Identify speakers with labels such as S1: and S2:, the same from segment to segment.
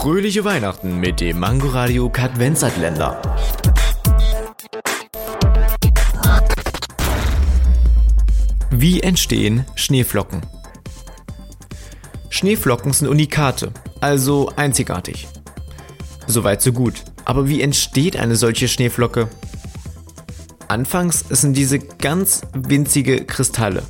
S1: Fröhliche Weihnachten mit dem Mangoradio Kadvenzatländer. Wie entstehen Schneeflocken? Schneeflocken sind Unikate, also einzigartig. Soweit so gut. Aber wie entsteht eine solche Schneeflocke? Anfangs sind diese ganz winzige Kristalle,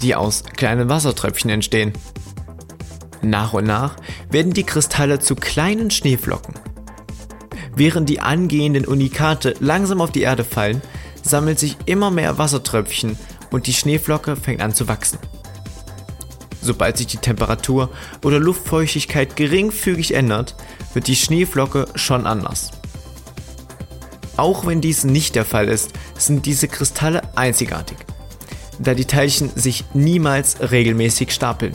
S1: die aus kleinen Wassertröpfchen entstehen. Nach und nach werden die Kristalle zu kleinen Schneeflocken. Während die angehenden Unikate langsam auf die Erde fallen, sammelt sich immer mehr Wassertröpfchen und die Schneeflocke fängt an zu wachsen. Sobald sich die Temperatur oder Luftfeuchtigkeit geringfügig ändert, wird die Schneeflocke schon anders. Auch wenn dies nicht der Fall ist, sind diese Kristalle einzigartig, da die Teilchen sich niemals regelmäßig stapeln.